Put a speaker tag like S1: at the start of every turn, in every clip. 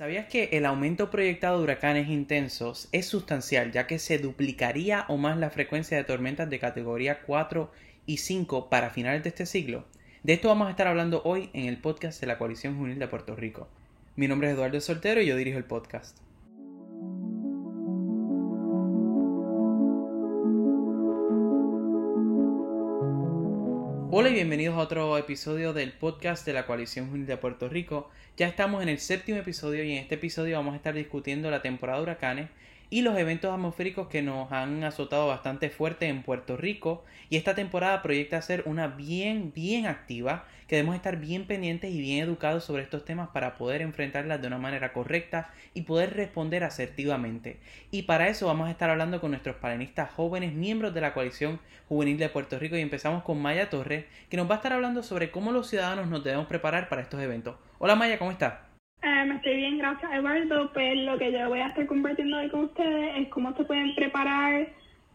S1: ¿Sabías que el aumento proyectado de huracanes intensos es sustancial, ya que se duplicaría o más la frecuencia de tormentas de categoría 4 y 5 para finales de este siglo? De esto vamos a estar hablando hoy en el podcast de la Coalición Juvenil de Puerto Rico. Mi nombre es Eduardo Soltero y yo dirijo el podcast. Hola y bienvenidos a otro episodio del podcast de la Coalición Juvenil de Puerto Rico. Ya estamos en el séptimo episodio y en este episodio vamos a estar discutiendo la temporada de huracanes y los eventos atmosféricos que nos han azotado bastante fuerte en Puerto Rico. Y esta temporada proyecta ser una bien bien activa que debemos estar bien pendientes y bien educados sobre estos temas para poder enfrentarlas de una manera correcta y poder responder asertivamente. Y para eso vamos a estar hablando con nuestros panelistas jóvenes miembros de la coalición juvenil de Puerto Rico. Y empezamos con Maya Torres que nos va a estar hablando sobre cómo los ciudadanos nos debemos preparar para estos eventos. Hola Maya ¿cómo estás?
S2: Me estoy bien, gracias Eduardo. Pues lo que yo voy a estar compartiendo hoy con ustedes es cómo se pueden preparar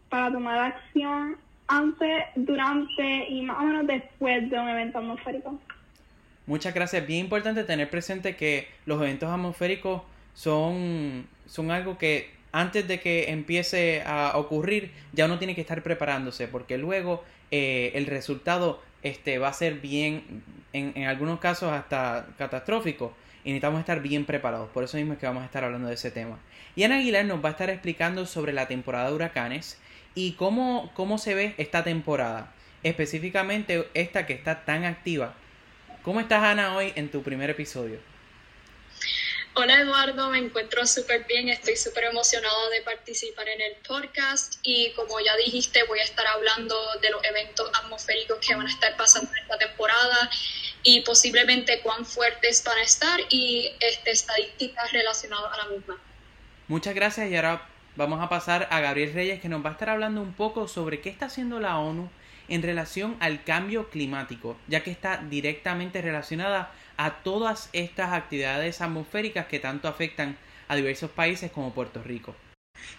S2: para tomar acción antes, durante y más o menos después de un evento atmosférico.
S1: Muchas gracias. Bien importante tener presente que los eventos atmosféricos son, son algo que antes de que empiece a ocurrir ya uno tiene que estar preparándose porque luego eh, el resultado este, va a ser bien, en, en algunos casos hasta catastrófico y necesitamos estar bien preparados. Por eso mismo es que vamos a estar hablando de ese tema. Y Ana Aguilar nos va a estar explicando sobre la temporada de huracanes y cómo, cómo se ve esta temporada, específicamente esta que está tan activa. ¿Cómo estás Ana hoy en tu primer episodio?
S3: Hola Eduardo, me encuentro súper bien, estoy súper emocionada de participar en el podcast y como ya dijiste voy a estar hablando de los eventos atmosféricos que van a estar pasando esta temporada y posiblemente cuán fuertes van a estar y este, estadísticas relacionadas a la misma.
S1: Muchas gracias y ahora vamos a pasar a Gabriel Reyes que nos va a estar hablando un poco sobre qué está haciendo la ONU en relación al cambio climático, ya que está directamente relacionada a todas estas actividades atmosféricas que tanto afectan a diversos países como Puerto Rico.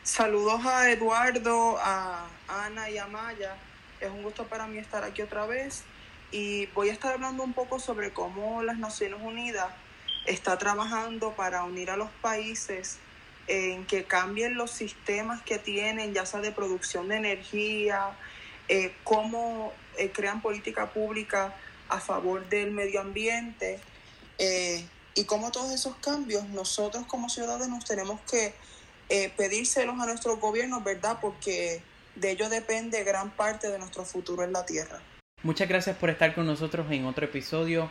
S4: Saludos a Eduardo, a Ana y a Maya. Es un gusto para mí estar aquí otra vez y voy a estar hablando un poco sobre cómo las Naciones Unidas está trabajando para unir a los países en que cambien los sistemas que tienen, ya sea de producción de energía, eh, cómo eh, crean política pública a favor del medio ambiente eh, y cómo todos esos cambios nosotros como ciudadanos tenemos que pedírselos a nuestros gobiernos, ¿verdad? Porque de ello depende gran parte de nuestro futuro en la Tierra.
S1: Muchas gracias por estar con nosotros en otro episodio.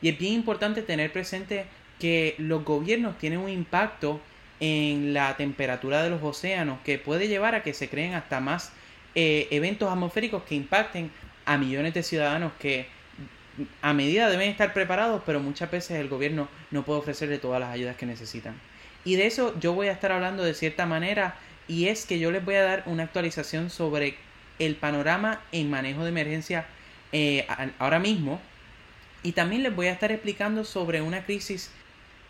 S1: Y es bien importante tener presente que los gobiernos tienen un impacto en la temperatura de los océanos que puede llevar a que se creen hasta más eh, eventos atmosféricos que impacten a millones de ciudadanos que a medida deben estar preparados, pero muchas veces el gobierno no puede ofrecerle todas las ayudas que necesitan. Y de eso yo voy a estar hablando de cierta manera y es que yo les voy a dar una actualización sobre el panorama en manejo de emergencia eh, ahora mismo. Y también les voy a estar explicando sobre una crisis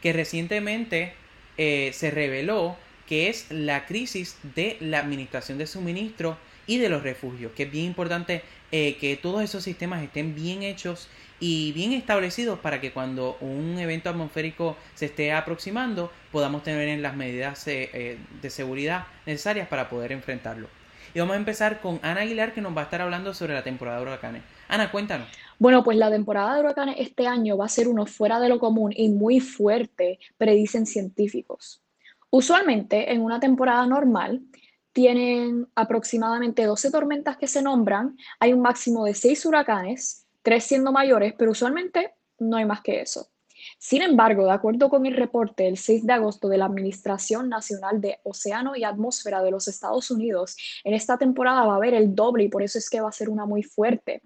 S1: que recientemente eh, se reveló que es la crisis de la administración de suministro y de los refugios, que es bien importante eh, que todos esos sistemas estén bien hechos y bien establecidos para que cuando un evento atmosférico se esté aproximando podamos tener las medidas de seguridad necesarias para poder enfrentarlo. Y vamos a empezar con Ana Aguilar que nos va a estar hablando sobre la temporada de huracanes. Ana, cuéntanos.
S5: Bueno, pues la temporada de huracanes este año va a ser uno fuera de lo común y muy fuerte, predicen científicos. Usualmente en una temporada normal tienen aproximadamente 12 tormentas que se nombran, hay un máximo de 6 huracanes, 3 siendo mayores, pero usualmente no hay más que eso. Sin embargo, de acuerdo con el reporte del 6 de agosto de la Administración Nacional de Océano y Atmósfera de los Estados Unidos, en esta temporada va a haber el doble y por eso es que va a ser una muy fuerte.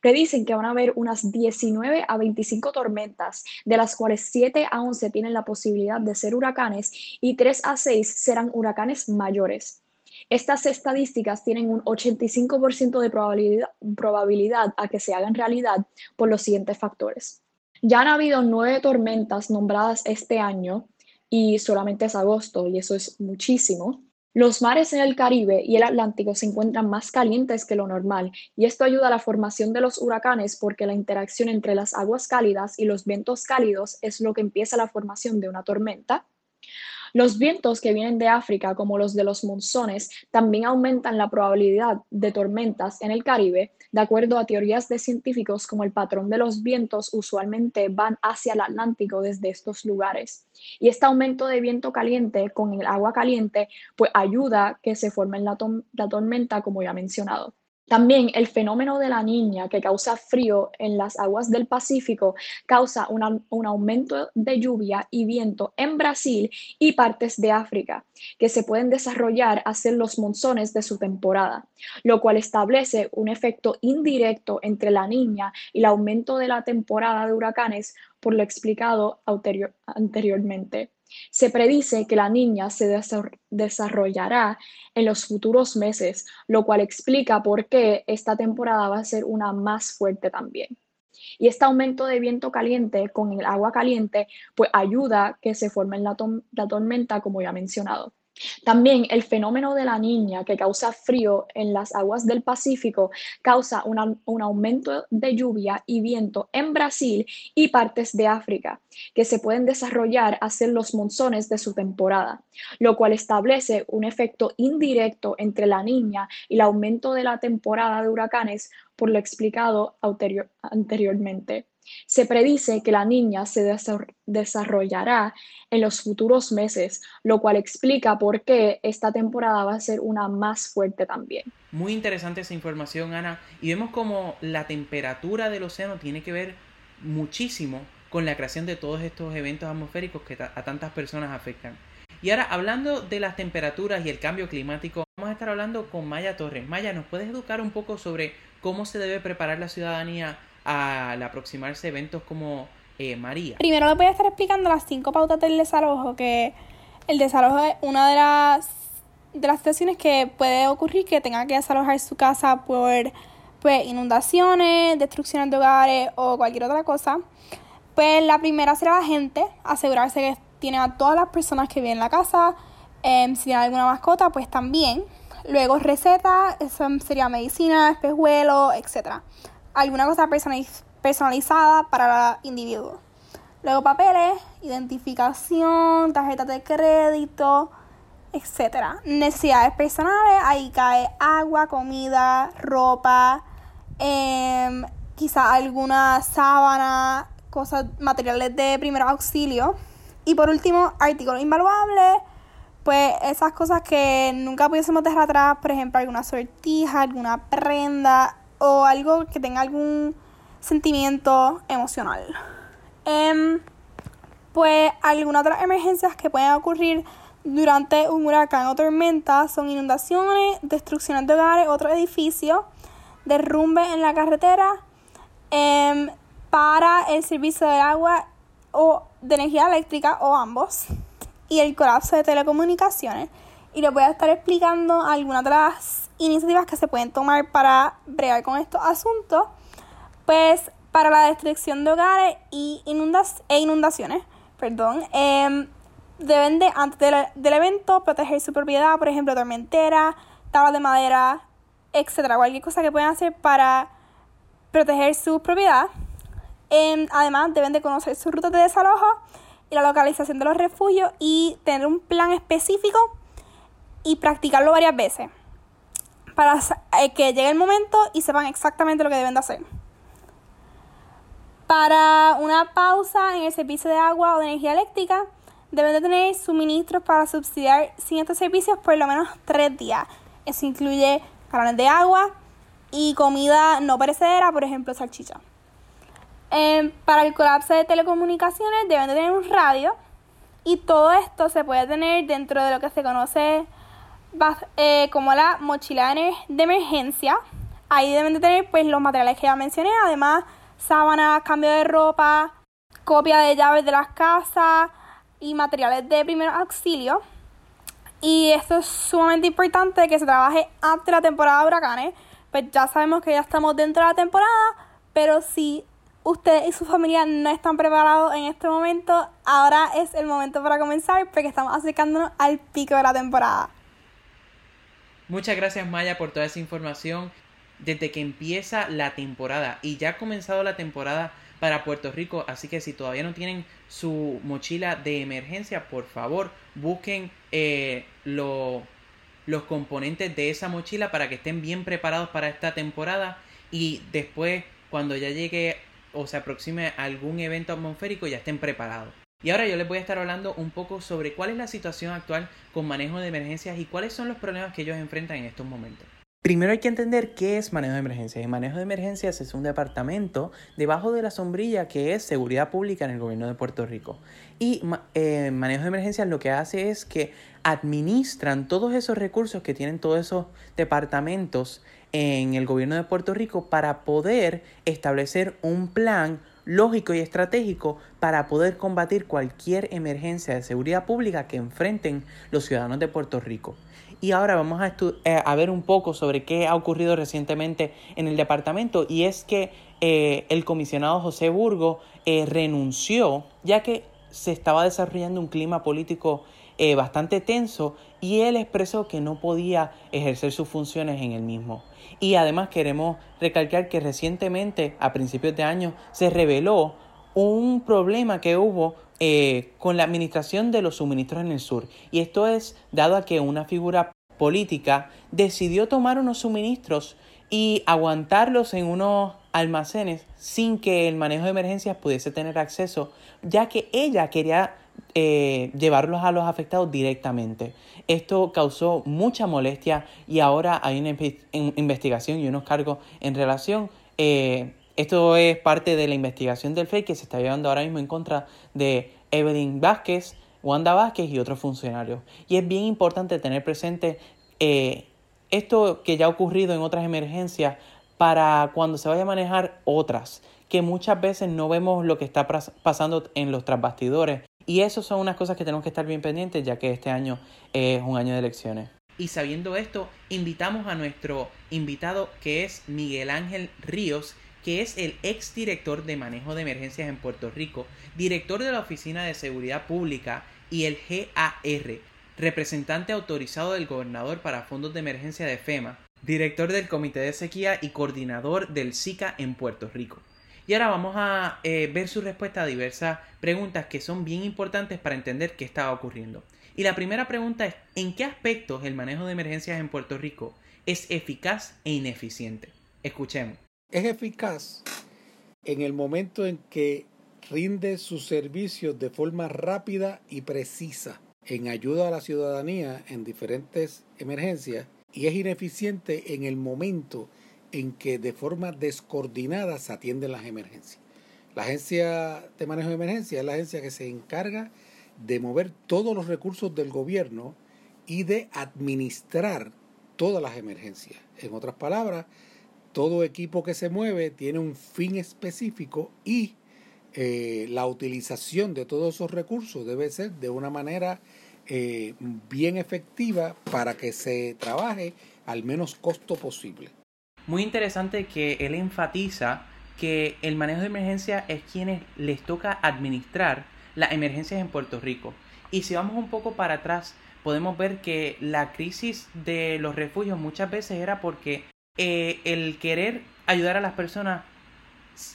S5: Predicen que van a haber unas 19 a 25 tormentas, de las cuales 7 a 11 tienen la posibilidad de ser huracanes y 3 a 6 serán huracanes mayores. Estas estadísticas tienen un 85% de probabilidad, probabilidad a que se hagan realidad por los siguientes factores. Ya han habido nueve tormentas nombradas este año y solamente es agosto y eso es muchísimo. Los mares en el Caribe y el Atlántico se encuentran más calientes que lo normal, y esto ayuda a la formación de los huracanes porque la interacción entre las aguas cálidas y los vientos cálidos es lo que empieza la formación de una tormenta. Los vientos que vienen de África, como los de los monzones, también aumentan la probabilidad de tormentas en el Caribe, de acuerdo a teorías de científicos como el patrón de los vientos usualmente van hacia el Atlántico desde estos lugares. Y este aumento de viento caliente con el agua caliente, pues ayuda que se forme la, la tormenta, como ya mencionado. También el fenómeno de la niña que causa frío en las aguas del Pacífico causa un aumento de lluvia y viento en Brasil y partes de África, que se pueden desarrollar hacia los monzones de su temporada, lo cual establece un efecto indirecto entre la niña y el aumento de la temporada de huracanes por lo explicado anteriormente. Se predice que la niña se desarrollará en los futuros meses, lo cual explica por qué esta temporada va a ser una más fuerte también. Y este aumento de viento caliente con el agua caliente, pues ayuda que se forme la, la tormenta, como ya mencionado. También el fenómeno de la niña que causa frío en las aguas del Pacífico causa un aumento de lluvia y viento en Brasil y partes de África, que se pueden desarrollar hacia los monzones de su temporada, lo cual establece un efecto indirecto entre la niña y el aumento de la temporada de huracanes por lo explicado anteriormente. Se predice que la niña se desarrollará en los futuros meses, lo cual explica por qué esta temporada va a ser una más fuerte también.
S1: Muy interesante esa información, Ana. Y vemos como la temperatura del océano tiene que ver muchísimo con la creación de todos estos eventos atmosféricos que a tantas personas afectan. Y ahora, hablando de las temperaturas y el cambio climático, vamos a estar hablando con Maya Torres. Maya, ¿nos puedes educar un poco sobre cómo se debe preparar la ciudadanía al aproximarse eventos como eh, María?
S6: Primero les voy a estar explicando las cinco pautas del desalojo, que el desalojo es una de las, de las situaciones que puede ocurrir que tenga que desalojar su casa por pues, inundaciones, destrucciones de hogares o cualquier otra cosa. Pues la primera será la gente, asegurarse que tiene a todas las personas que viven en la casa, em, si tiene alguna mascota, pues también. Luego receta, eso sería medicina, espejuelo, etcétera alguna cosa personalizada para el individuo. Luego papeles, identificación, tarjetas de crédito, etc. Necesidades personales, ahí cae agua, comida, ropa, eh, quizá alguna sábana, cosas, materiales de primer auxilio. Y por último, artículos invaluables, pues esas cosas que nunca pudiésemos dejar atrás, por ejemplo, alguna sortija, alguna prenda, o algo que tenga algún sentimiento emocional. Em, pues algunas otras emergencias que pueden ocurrir durante un huracán o tormenta son inundaciones, destrucciones de hogares, otros edificios, derrumbe en la carretera, em, para el servicio de agua o de energía eléctrica o ambos, y el colapso de telecomunicaciones. Y les voy a estar explicando algunas de las iniciativas que se pueden tomar para bregar con estos asuntos, pues para la destrucción de hogares y e inundaciones, perdón, em, deben de, antes del evento, proteger su propiedad, por ejemplo, tormentera, tablas de madera, etcétera, cualquier cosa que puedan hacer para proteger su propiedad. Em, además, deben de conocer sus rutas de desalojo y la localización de los refugios y tener un plan específico y practicarlo varias veces para eh, que llegue el momento y sepan exactamente lo que deben de hacer. Para una pausa en el servicio de agua o de energía eléctrica, deben de tener suministros para subsidiar sin estos servicios por lo menos tres días. Eso incluye galones de agua y comida no perecedera, por ejemplo, salchicha. Em, para el colapso de telecomunicaciones deben de tener un radio y todo esto se puede tener dentro de lo que se conoce eh, como la mochila de emergencia. Ahí deben de tener pues los materiales que ya mencioné, además sábanas, cambio de ropa, copia de llaves de las casas y materiales de primer auxilio. Y esto es sumamente importante que se trabaje antes de la temporada de huracanes. Pues ya sabemos que ya estamos dentro de la temporada, pero si usted y su familia no están preparados en este momento, ahora es el momento para comenzar porque estamos acercándonos al pico de la temporada.
S1: Muchas gracias Maya por toda esa información. Desde que empieza la temporada y ya ha comenzado la temporada para Puerto Rico, así que si todavía no tienen su mochila de emergencia, por favor busquen eh, los componentes de esa mochila para que estén bien preparados para esta temporada y después cuando ya llegue o se aproxime algún evento atmosférico ya estén preparados. Y ahora yo les voy a estar hablando un poco sobre cuál es la situación actual con manejo de emergencias y cuáles son los problemas que ellos enfrentan en estos momentos. Primero hay que entender qué es manejo de emergencias. El manejo de emergencias es un departamento debajo de la sombrilla que es seguridad pública en el gobierno de Puerto Rico. Y eh, manejo de emergencias lo que hace es que administran todos esos recursos que tienen todos esos departamentos en el gobierno de Puerto Rico para poder establecer un plan lógico y estratégico para poder combatir cualquier emergencia de seguridad pública que enfrenten los ciudadanos de Puerto Rico. Y ahora vamos a, eh, a ver un poco sobre qué ha ocurrido recientemente en el departamento y es que eh, el comisionado José Burgo eh, renunció ya que se estaba desarrollando un clima político bastante tenso y él expresó que no podía ejercer sus funciones en el mismo. Y además queremos recalcar que recientemente, a principios de año, se reveló un problema que hubo eh, con la administración de los suministros en el sur. Y esto es dado a que una figura política decidió tomar unos suministros y aguantarlos en unos almacenes sin que el manejo de emergencias pudiese tener acceso, ya que ella quería eh, llevarlos a los afectados directamente. Esto causó mucha molestia y ahora hay una investigación y unos cargos en relación. Eh, esto es parte de la investigación del FEI que se está llevando ahora mismo en contra de Evelyn Vázquez, Wanda Vázquez y otros funcionarios. Y es bien importante tener presente eh, esto que ya ha ocurrido en otras emergencias para cuando se vaya a manejar otras, que muchas veces no vemos lo que está pasando en los trasbastidores. Y eso son unas cosas que tenemos que estar bien pendientes ya que este año es un año de elecciones. Y sabiendo esto, invitamos a nuestro invitado que es Miguel Ángel Ríos, que es el ex director de manejo de emergencias en Puerto Rico, director de la Oficina de Seguridad Pública y el GAR, representante autorizado del gobernador para fondos de emergencia de FEMA, director del Comité de Sequía y coordinador del SICA en Puerto Rico. Y ahora vamos a eh, ver su respuesta a diversas preguntas que son bien importantes para entender qué estaba ocurriendo. Y la primera pregunta es, ¿en qué aspectos el manejo de emergencias en Puerto Rico es eficaz e ineficiente? Escuchemos
S7: es eficaz en el momento en que rinde sus servicios de forma rápida y precisa en ayuda a la ciudadanía en diferentes emergencias y es ineficiente en el momento en que de forma descoordinada se atienden las emergencias. La agencia de manejo de emergencias es la agencia que se encarga de mover todos los recursos del gobierno y de administrar todas las emergencias. En otras palabras, todo equipo que se mueve tiene un fin específico y eh, la utilización de todos esos recursos debe ser de una manera eh, bien efectiva para que se trabaje al menos costo posible.
S1: Muy interesante que él enfatiza que el manejo de emergencia es quienes les toca administrar las emergencias en Puerto Rico. Y si vamos un poco para atrás, podemos ver que la crisis de los refugios muchas veces era porque eh, el querer ayudar a las personas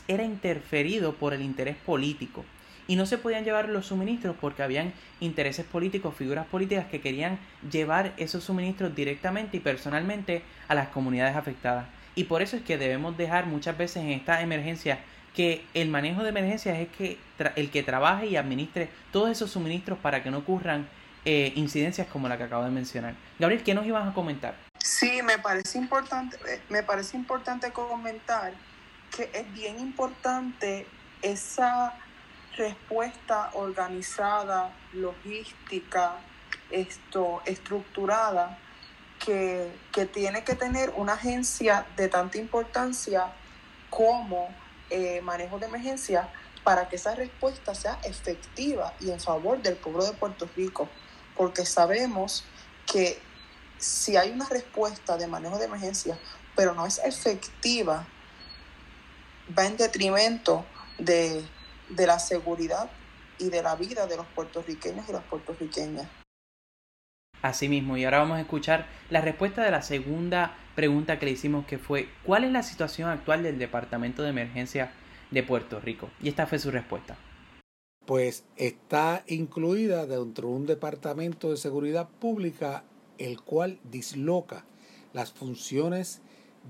S1: era interferido por el interés político y no se podían llevar los suministros porque habían intereses políticos, figuras políticas que querían llevar esos suministros directamente y personalmente a las comunidades afectadas. Y por eso es que debemos dejar muchas veces en esta emergencia que el manejo de emergencias es que el que trabaje y administre todos esos suministros para que no ocurran eh, incidencias como la que acabo de mencionar. Gabriel, ¿qué nos ibas a comentar?
S4: Sí, me parece importante, eh, me parece importante comentar que es bien importante esa respuesta organizada, logística, esto, estructurada, que, tiene que tener una agencia de tanta importancia como eh, manejo de emergencia para que esa respuesta sea efectiva y en favor del pueblo de Puerto Rico, porque sabemos que si hay una respuesta de manejo de emergencia, pero no es efectiva, va en detrimento de, de la seguridad y de la vida de los puertorriqueños y las puertorriqueñas.
S1: Asimismo, y ahora vamos a escuchar la respuesta de la segunda pregunta que le hicimos que fue ¿cuál es la situación actual del Departamento de Emergencia de Puerto Rico? Y esta fue su respuesta.
S7: Pues está incluida dentro de un departamento de seguridad pública el cual disloca las funciones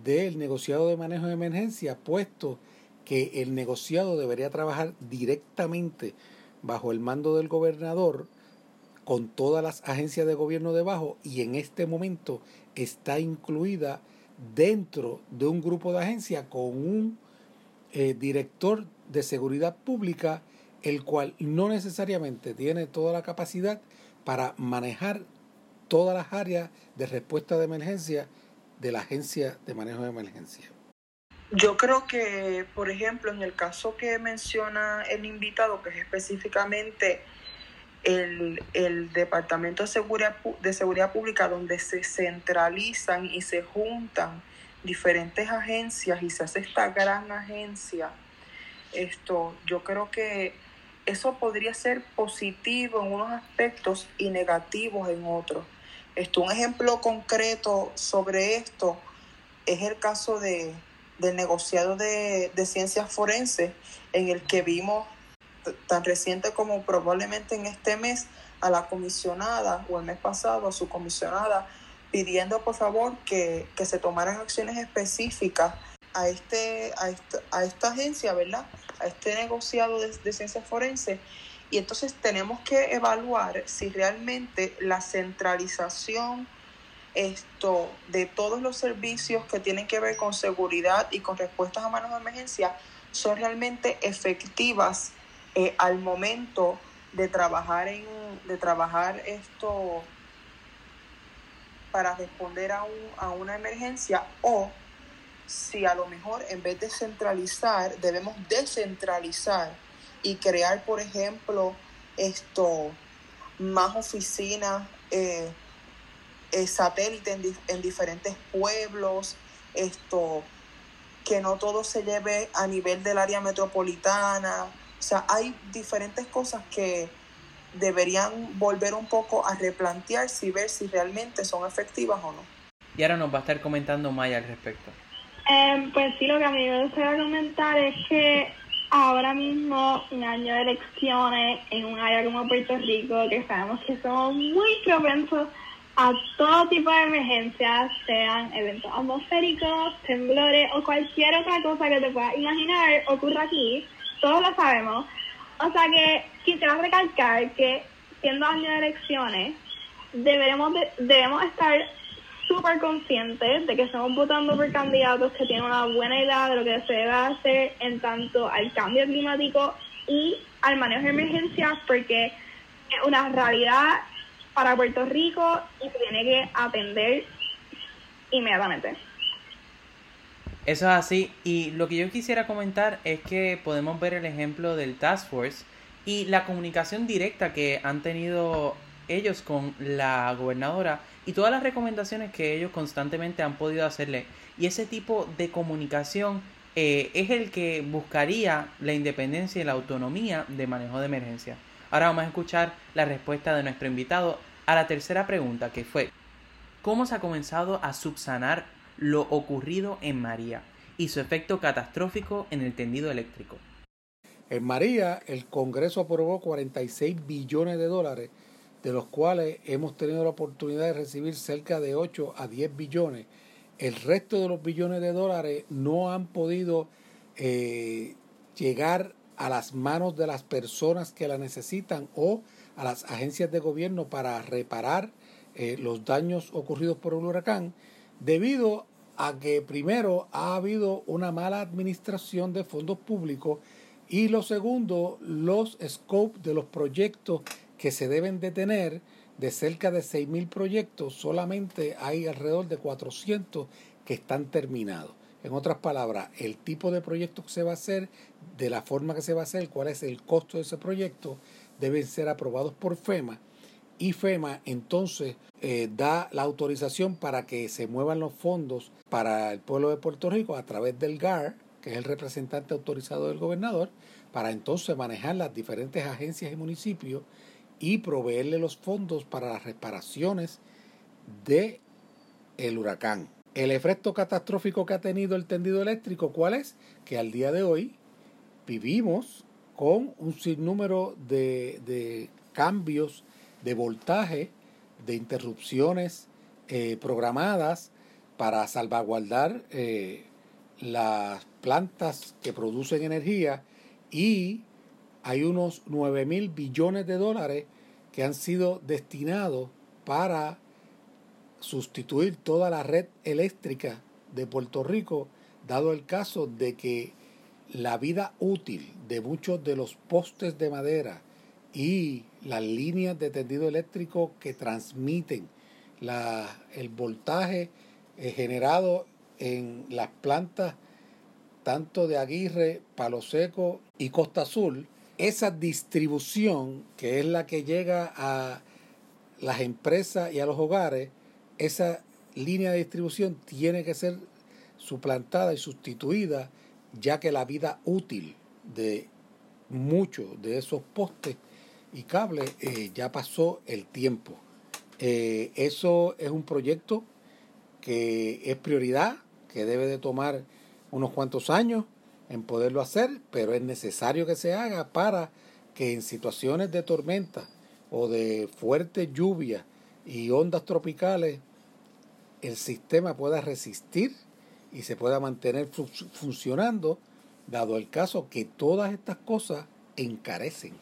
S7: del negociado de manejo de emergencia, puesto que el negociado debería trabajar directamente bajo el mando del gobernador con todas las agencias de gobierno debajo y en este momento está incluida dentro de un grupo de agencias con un eh, director de seguridad pública, el cual no necesariamente tiene toda la capacidad para manejar todas las áreas de respuesta de emergencia de la agencia de manejo de emergencia.
S4: Yo creo que, por ejemplo, en el caso que menciona el invitado, que es específicamente el, el Departamento de Seguridad, de Seguridad Pública, donde se centralizan y se juntan diferentes agencias y se hace esta gran agencia, esto, yo creo que eso podría ser positivo en unos aspectos y negativos en otros. Esto, un ejemplo concreto sobre esto es el caso de, del negociado de, de ciencias forenses, en el que vimos tan reciente como probablemente en este mes a la comisionada o el mes pasado a su comisionada pidiendo por favor que, se tomaran acciones específicas a, este, a, esta, a esta agencia, ¿verdad? A este negociado de, de ciencias forenses. Y entonces tenemos que evaluar si realmente la centralización esto de todos los servicios que tienen que ver con seguridad y con respuestas a manos de emergencia son realmente efectivas eh, al momento de trabajar en de trabajar esto para responder a, un, a una emergencia o si a lo mejor en vez de centralizar debemos descentralizar y crear por ejemplo esto más oficinas eh, eh, satélites en, en diferentes pueblos esto que no todo se lleve a nivel del área metropolitana o sea, hay diferentes cosas que deberían volver un poco a replantearse y ver si realmente son efectivas o no.
S1: Y ahora nos va a estar comentando Maya al respecto.
S2: Em, pues sí, lo que a mí me gustaría comentar es que ahora mismo, un año de elecciones en un área como Puerto Rico, que sabemos que somos muy propensos a todo tipo de emergencias, sean eventos atmosféricos, temblores o cualquier otra cosa que te puedas imaginar ocurra aquí, todos lo sabemos. O sea que quisiera recalcar que siendo año de elecciones, deberemos debemos estar súper conscientes de que estamos votando por candidatos que tienen una buena idea de lo que se debe hacer en tanto al cambio climático y al manejo de emergencias, porque es una realidad para Puerto Rico y se tiene que atender inmediatamente.
S1: Eso es así. Y lo que yo quisiera comentar es que podemos ver el ejemplo del Task Force y la comunicación directa que han tenido ellos con la gobernadora y todas las recomendaciones que ellos constantemente han podido hacerle. Y ese tipo de comunicación eh, es el que buscaría la independencia y la autonomía de manejo de emergencia. Ahora vamos a escuchar la respuesta de nuestro invitado a la tercera pregunta que fue ¿Cómo se ha comenzado a subsanar lo ocurrido en María y su efecto catastrófico en el tendido eléctrico.
S7: En María, el Congreso aprobó 46 billones de dólares, de los cuales hemos tenido la oportunidad de recibir cerca de 8 a 10 billones. El resto de los billones de dólares no han podido eh, llegar a las manos de las personas que la necesitan o a las agencias de gobierno para reparar eh, los daños ocurridos por el huracán debido a que primero ha habido una mala administración de fondos públicos y lo segundo, los scopes de los proyectos que se deben de tener, de cerca de 6.000 proyectos, solamente hay alrededor de 400 que están terminados. En otras palabras, el tipo de proyecto que se va a hacer, de la forma que se va a hacer, cuál es el costo de ese proyecto, deben ser aprobados por FEMA y FEMA entonces eh, da la autorización para que se muevan los fondos para el pueblo de Puerto Rico a través del GAR, que es el representante autorizado del gobernador, para entonces manejar las diferentes agencias y municipios y proveerle los fondos para las reparaciones de el huracán. El efecto catastrófico que ha tenido el tendido eléctrico, ¿cuál es? Que al día de hoy vivimos con un sinnúmero de, de cambios de voltaje, de interrupciones eh, programadas para salvaguardar eh, las plantas que producen energía y hay unos 9 mil billones de dólares que han sido destinados para sustituir toda la red eléctrica de Puerto Rico, dado el caso de que la vida útil de muchos de los postes de madera y las líneas de tendido eléctrico que transmiten la, el voltaje eh, generado en las plantas tanto de Aguirre, Palo Seco y Costa Azul, esa distribución que es la que llega a las empresas y a los hogares, esa línea de distribución tiene que ser suplantada y sustituida ya que la vida útil de muchos de esos postes y cables eh, ya pasó el tiempo. Eh, eso es un proyecto que es prioridad, que debe de tomar unos cuantos años en poderlo hacer, pero es necesario que se haga para que en situaciones de tormenta o de fuerte lluvia y ondas tropicales el sistema pueda resistir y se pueda mantener funcionando, dado el caso que todas estas cosas encarecen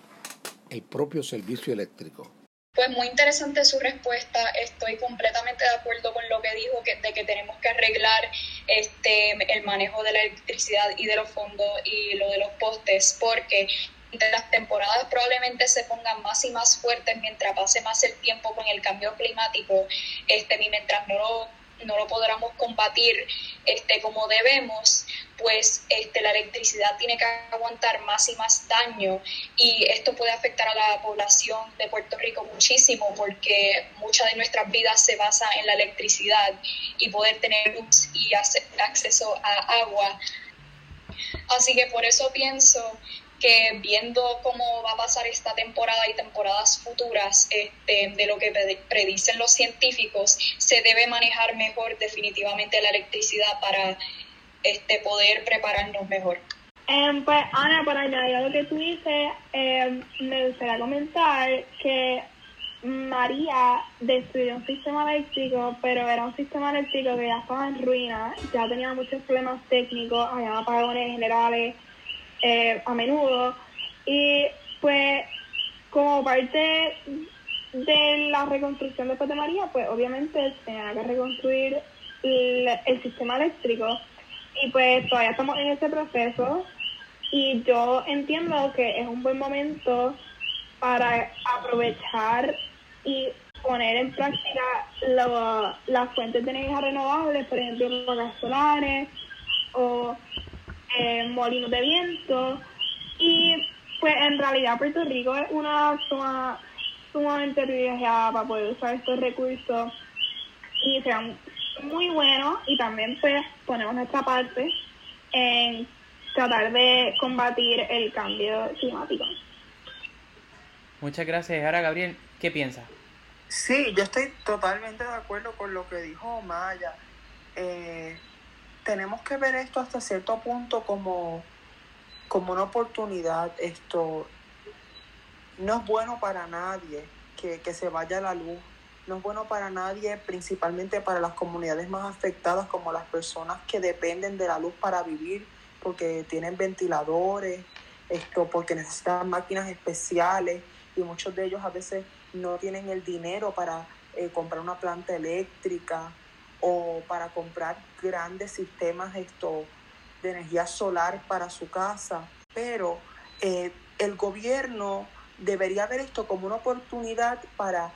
S7: el propio servicio eléctrico.
S3: Pues muy interesante su respuesta. Estoy completamente de acuerdo con lo que dijo que, de que tenemos que arreglar este el manejo de la electricidad y de los fondos y lo de los postes, porque de las temporadas probablemente se pongan más y más fuertes mientras pase más el tiempo con el cambio climático, este, mientras no lo no lo podamos combatir este, como debemos, pues este, la electricidad tiene que aguantar más y más daño y esto puede afectar a la población de Puerto Rico muchísimo porque mucha de nuestras vidas se basa en la electricidad y poder tener luz y acceso a agua. Así que por eso pienso que viendo cómo va a pasar esta temporada y temporadas futuras este, de lo que predicen los científicos, se debe manejar mejor definitivamente la electricidad para este, poder prepararnos mejor.
S6: Em, pues Ana, para añadir a lo que tú dices, em, me gustaría comentar que María destruyó un sistema eléctrico, pero era un sistema eléctrico que ya estaba en ruina, ya tenía muchos problemas técnicos, había apagones generales, eh, a menudo. Y pues como parte de la reconstrucción después de María, pues obviamente tenía que reconstruir el, sistema eléctrico. Y pues todavía estamos en ese proceso y yo entiendo que es un buen momento para aprovechar y poner en práctica las fuentes de energía renovables, por ejemplo, los solares o eh, molinos de viento y pues en realidad Puerto Rico es una zona sumamente privilegiada para poder usar estos recursos y sean muy buenos y también pues ponemos nuestra parte en tratar de combatir el cambio climático.
S1: Muchas gracias. Ahora, Gabriel, ¿qué piensas?
S4: Sí, yo estoy totalmente de acuerdo con lo que dijo Maya. Eh, tenemos que ver esto hasta cierto punto como, como una oportunidad. Esto no es bueno para nadie que, que se vaya la luz. No es bueno para nadie, principalmente para las comunidades más afectadas, como las personas que dependen de la luz para vivir, porque tienen ventiladores, esto, porque necesitan máquinas especiales y muchos de ellos a veces no tienen el dinero para eh, comprar una planta eléctrica o para comprar grandes sistemas de energía solar para su casa. Pero eh, el gobierno debería ver esto como una oportunidad para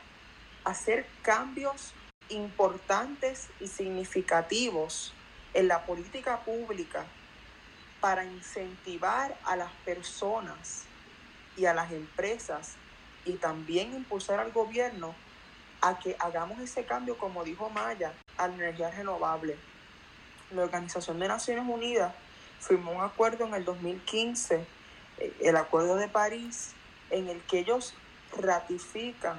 S4: hacer cambios importantes y significativos en la política pública para incentivar a las personas y a las empresas y también impulsar al gobierno a que hagamos ese cambio, como dijo Maya, a la energía renovable. La Organización de Naciones Unidas firmó un acuerdo en el 2015, eh, el Acuerdo de París, en el que ellos ratifican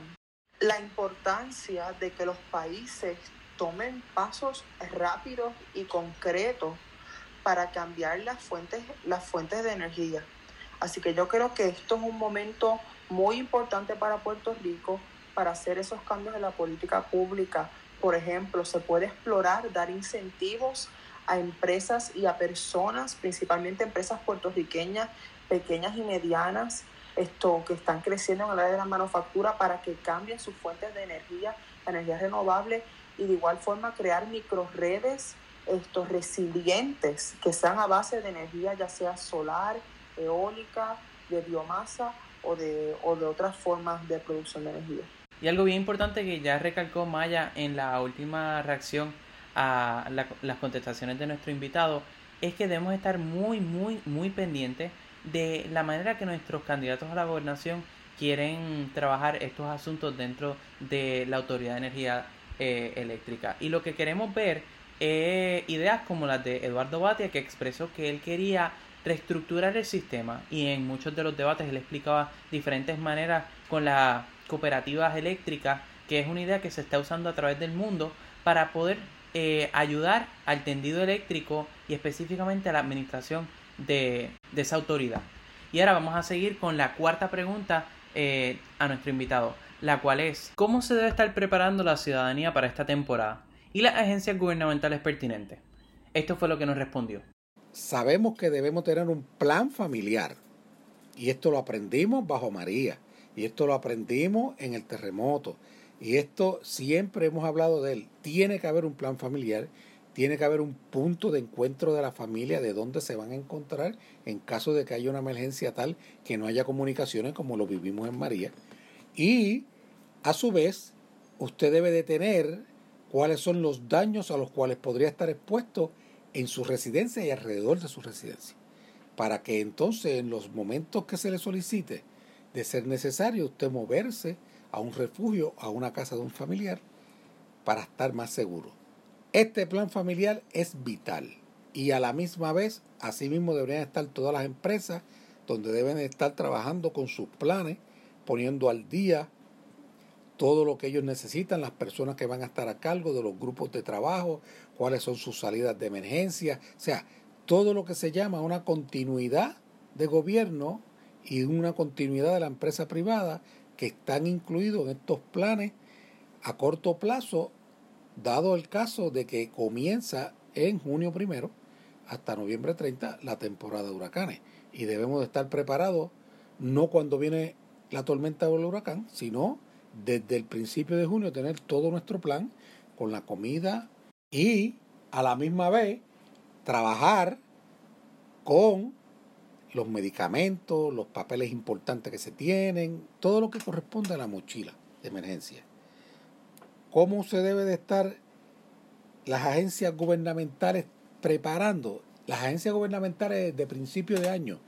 S4: la importancia de que los países tomen pasos rápidos y concretos para cambiar las fuentes, las fuentes de energía. Así que yo creo que esto es un momento muy importante para Puerto Rico para hacer esos cambios en la política pública. Por ejemplo, se puede explorar, dar incentivos a empresas y a personas, principalmente empresas puertorriqueñas, pequeñas y medianas, esto, que están creciendo en el área de la manufactura para que cambien sus fuentes de energía, energía renovable y de igual forma crear microredes estos resilientes que sean a base de energía ya sea solar, eólica, de biomasa o de, o de otras formas de producción de energía.
S1: Y algo bien importante que ya recalcó Maya en la última reacción a las contestaciones de nuestro invitado es que debemos estar muy, muy, muy pendientes de la manera que nuestros candidatos a la gobernación quieren trabajar estos asuntos dentro de la Autoridad de Energía eh, Eléctrica. Y lo que queremos ver es ideas como las de Eduardo Batia, que expresó que él quería reestructurar el sistema y en muchos de los debates él explicaba diferentes maneras con las cooperativas eléctricas, que es una idea que se está usando a través del mundo para poder eh, ayudar al tendido eléctrico y específicamente a la administración de, esa autoridad. Y ahora vamos a seguir con la cuarta pregunta eh, a nuestro invitado, la cual es, ¿cómo se debe estar preparando la ciudadanía para esta temporada? Y las agencias gubernamentales pertinentes. Esto fue lo que nos respondió.
S7: Sabemos que debemos tener un plan familiar. Y esto lo aprendimos bajo María. Y esto lo aprendimos en el terremoto. Y esto siempre hemos hablado de él. Tiene que haber un plan familiar tiene que haber un punto de encuentro de la familia de dónde se van a encontrar en caso de que haya una emergencia tal que no haya comunicaciones como lo vivimos en María. Y a su vez, usted debe de tener cuáles son los daños a los cuales podría estar expuesto en su residencia y alrededor de su residencia. Para que entonces en los momentos que se le solicite de ser necesario usted moverse a un refugio, a una casa de un familiar, para estar más seguro. Este plan familiar es vital y a la misma vez, asimismo deberían estar todas las empresas donde deben estar trabajando con sus planes, poniendo al día todo lo que ellos necesitan, las personas que van a estar a cargo de los grupos de trabajo, cuáles son sus salidas de emergencia, o sea, todo lo que se llama una continuidad de gobierno y una continuidad de la empresa privada que están incluidos en estos planes a corto plazo dado el caso de que comienza en junio primero hasta noviembre 30 la temporada de huracanes. Y debemos de estar preparados no cuando viene la tormenta o el huracán, sino desde el principio de junio tener todo nuestro plan con la comida y a la misma vez trabajar con los medicamentos, los papeles importantes que se tienen, todo lo que corresponde a la mochila de emergencia cómo se debe de estar las agencias gubernamentales preparando. Las agencias gubernamentales de principio de año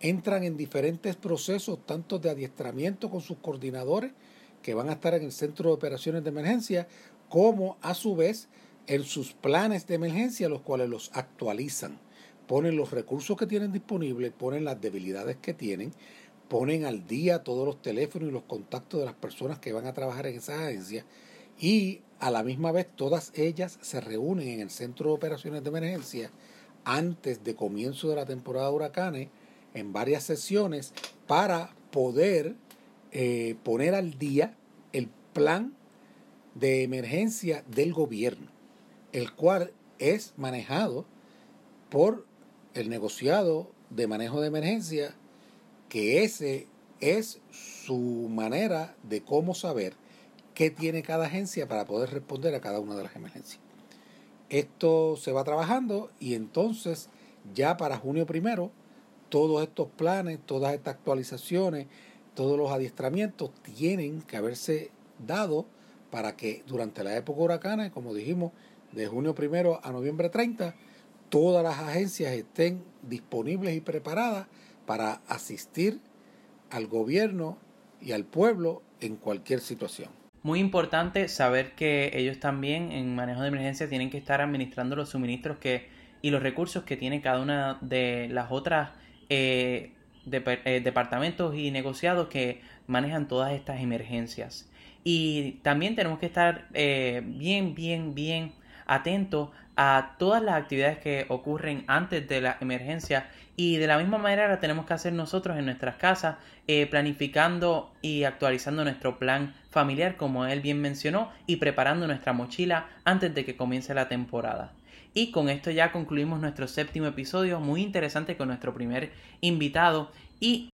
S7: entran en diferentes procesos, tanto de adiestramiento con sus coordinadores, que van a estar en el Centro de Operaciones de Emergencia, como a su vez en sus planes de emergencia, los cuales los actualizan. Ponen los recursos que tienen disponibles, ponen las debilidades que tienen, ponen al día todos los teléfonos y los contactos de las personas que van a trabajar en esa agencia y a la misma vez todas ellas se reúnen en el Centro de Operaciones de Emergencia antes de comienzo de la temporada de huracanes en varias sesiones para poder eh, poner al día el plan de emergencia del gobierno, el cual es manejado por el negociado de manejo de emergencia, que ese es su manera de cómo saber qué tiene cada agencia para poder responder a cada una de las emergencias. Esto se va trabajando y entonces ya para junio primero todos estos planes, todas estas actualizaciones, todos los adiestramientos tienen que haberse dado para que durante la época de huracanes, como dijimos, de junio primero a noviembre 30, todas las agencias estén disponibles y preparadas para asistir al gobierno y al pueblo en cualquier situación.
S1: Muy importante saber que ellos también en manejo de emergencia tienen que estar administrando los suministros que y los recursos que tiene cada una de las otras eh, eh, departamentos y negociados que manejan todas estas emergencias. Y también tenemos que estar eh, bien, bien, bien atentos a todas las actividades que ocurren antes de la emergencia y de la misma manera la tenemos que hacer nosotros en nuestras casas, eh, planificando y actualizando nuestro plan familiar, como él bien mencionó, y preparando nuestra mochila antes de que comience la temporada. Y con esto ya concluimos nuestro séptimo episodio, muy interesante con nuestro primer invitado. Y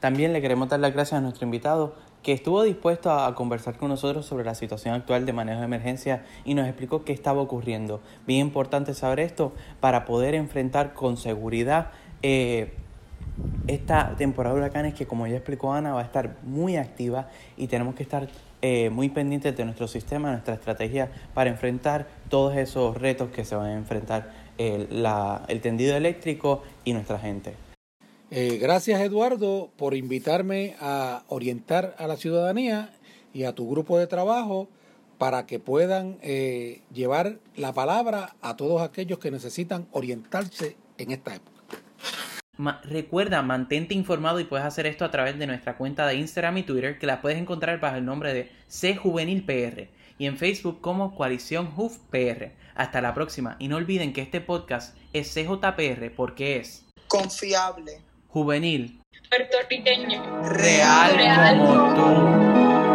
S1: también le queremos dar las gracias a nuestro invitado que estuvo dispuesto a, conversar con nosotros sobre la situación actual de manejo de emergencia y nos explicó qué estaba ocurriendo. Bien importante saber esto para poder enfrentar con seguridad eh, esta temporada de huracanes que como ya explicó Ana va a estar muy activa y tenemos que estar eh, muy pendientes de nuestro sistema, nuestra estrategia para enfrentar todos esos retos que se van a enfrentar el, el tendido eléctrico y nuestra gente.
S7: Eh, gracias Eduardo por invitarme a orientar a la ciudadanía y a tu grupo de trabajo para que puedan eh, llevar la palabra a todos aquellos que necesitan orientarse en esta época.
S1: recuerda, mantente informado y puedes hacer esto a través de nuestra cuenta de Instagram y Twitter, que la puedes encontrar bajo el nombre de C Juvenil PR y en Facebook como Coalición JUF PR. Hasta la próxima y no olviden que este podcast es CJPR porque es
S4: confiable
S1: juvenil,
S3: puertorriqueño,
S1: real, real. como tú.